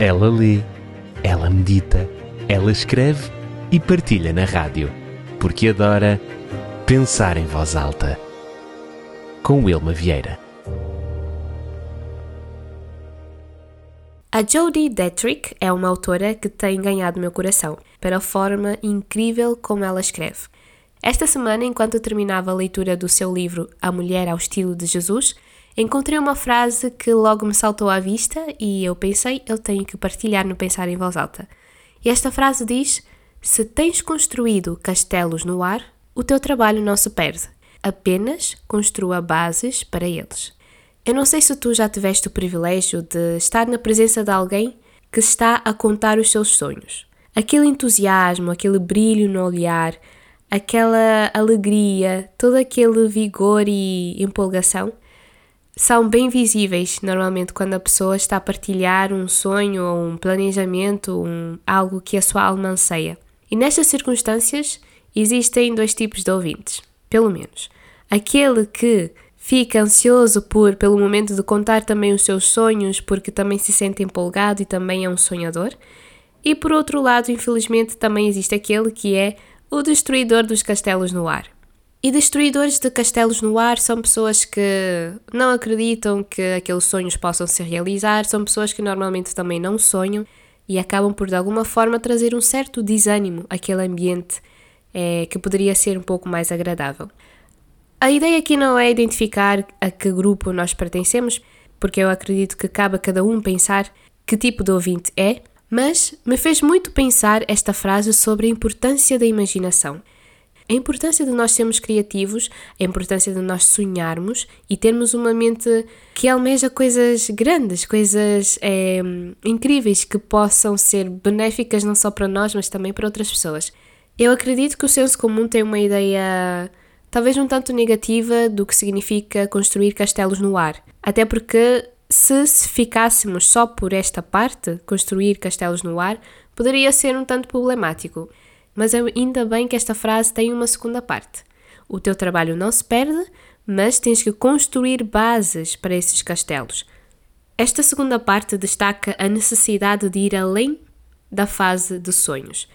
Ela lê, ela medita, ela escreve e partilha na rádio, porque adora pensar em voz alta. Com Wilma Vieira. A Jodie Detrick é uma autora que tem ganhado meu coração pela forma incrível como ela escreve. Esta semana, enquanto terminava a leitura do seu livro A Mulher ao Estilo de Jesus, encontrei uma frase que logo me saltou à vista e eu pensei, eu tenho que partilhar no Pensar em Voz Alta. E esta frase diz: Se tens construído castelos no ar, o teu trabalho não se perde. Apenas construa bases para eles. Eu não sei se tu já tiveste o privilégio de estar na presença de alguém que está a contar os seus sonhos. Aquele entusiasmo, aquele brilho no olhar, aquela alegria, todo aquele vigor e empolgação são bem visíveis normalmente quando a pessoa está a partilhar um sonho ou um planejamento, um, algo que a sua alma anseia. E nestas circunstâncias existem dois tipos de ouvintes, pelo menos. Aquele que fica ansioso por pelo momento de contar também os seus sonhos, porque também se sente empolgado e também é um sonhador. E por outro lado, infelizmente, também existe aquele que é o destruidor dos castelos no ar. E destruidores de castelos no ar são pessoas que não acreditam que aqueles sonhos possam se realizar, são pessoas que normalmente também não sonham e acabam por de alguma forma trazer um certo desânimo àquele ambiente é, que poderia ser um pouco mais agradável. A ideia aqui não é identificar a que grupo nós pertencemos, porque eu acredito que cabe a cada um pensar que tipo de ouvinte é, mas me fez muito pensar esta frase sobre a importância da imaginação. A importância de nós sermos criativos, a importância de nós sonharmos e termos uma mente que almeja coisas grandes, coisas é, incríveis que possam ser benéficas não só para nós, mas também para outras pessoas. Eu acredito que o senso comum tem uma ideia talvez um tanto negativa do que significa construir castelos no ar. Até porque se ficássemos só por esta parte, construir castelos no ar, poderia ser um tanto problemático. Mas ainda bem que esta frase tem uma segunda parte. O teu trabalho não se perde, mas tens que construir bases para esses castelos. Esta segunda parte destaca a necessidade de ir além da fase de sonhos,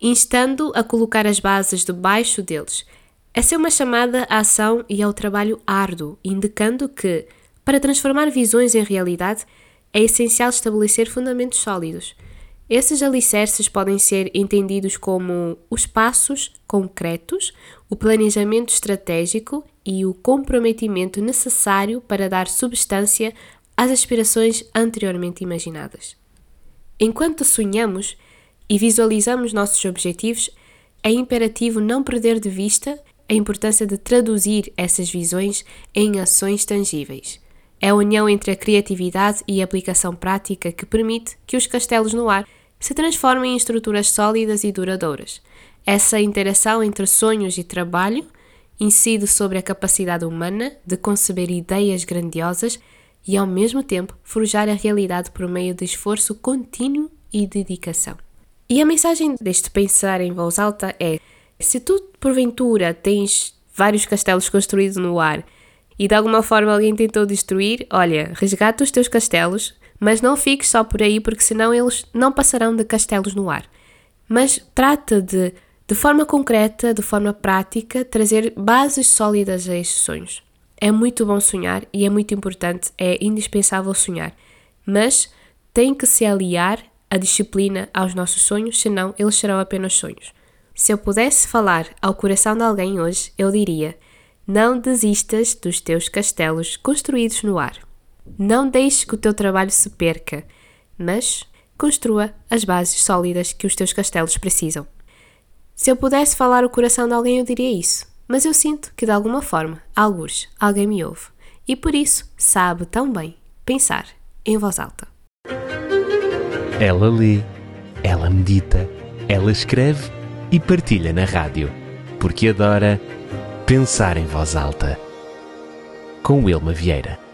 instando a colocar as bases debaixo deles. Essa é uma chamada à ação e ao trabalho árduo, indicando que, para transformar visões em realidade, é essencial estabelecer fundamentos sólidos. Esses alicerces podem ser entendidos como os passos concretos, o planejamento estratégico e o comprometimento necessário para dar substância às aspirações anteriormente imaginadas. Enquanto sonhamos e visualizamos nossos objetivos, é imperativo não perder de vista a importância de traduzir essas visões em ações tangíveis. É a união entre a criatividade e a aplicação prática que permite que os castelos no ar se transformem em estruturas sólidas e duradouras. Essa interação entre sonhos e trabalho incide sobre a capacidade humana de conceber ideias grandiosas e, ao mesmo tempo, forjar a realidade por meio de esforço contínuo e dedicação. E a mensagem deste pensar em voz alta é: se tu, porventura, tens vários castelos construídos no ar e de alguma forma alguém tentou destruir, olha, resgata os teus castelos, mas não fiques só por aí, porque senão eles não passarão de castelos no ar. Mas trata de, de forma concreta, de forma prática, trazer bases sólidas a estes sonhos. É muito bom sonhar e é muito importante, é indispensável sonhar, mas tem que se aliar a disciplina aos nossos sonhos, senão eles serão apenas sonhos. Se eu pudesse falar ao coração de alguém hoje, eu diria: não desistas dos teus castelos construídos no ar. Não deixes que o teu trabalho se perca, mas construa as bases sólidas que os teus castelos precisam. Se eu pudesse falar o coração de alguém, eu diria isso, mas eu sinto que de alguma forma, alguns, alguém me ouve e por isso sabe tão bem pensar em voz alta. Ela lê, ela medita, ela escreve e partilha na rádio, porque adora pensar em voz alta. Com Wilma Vieira.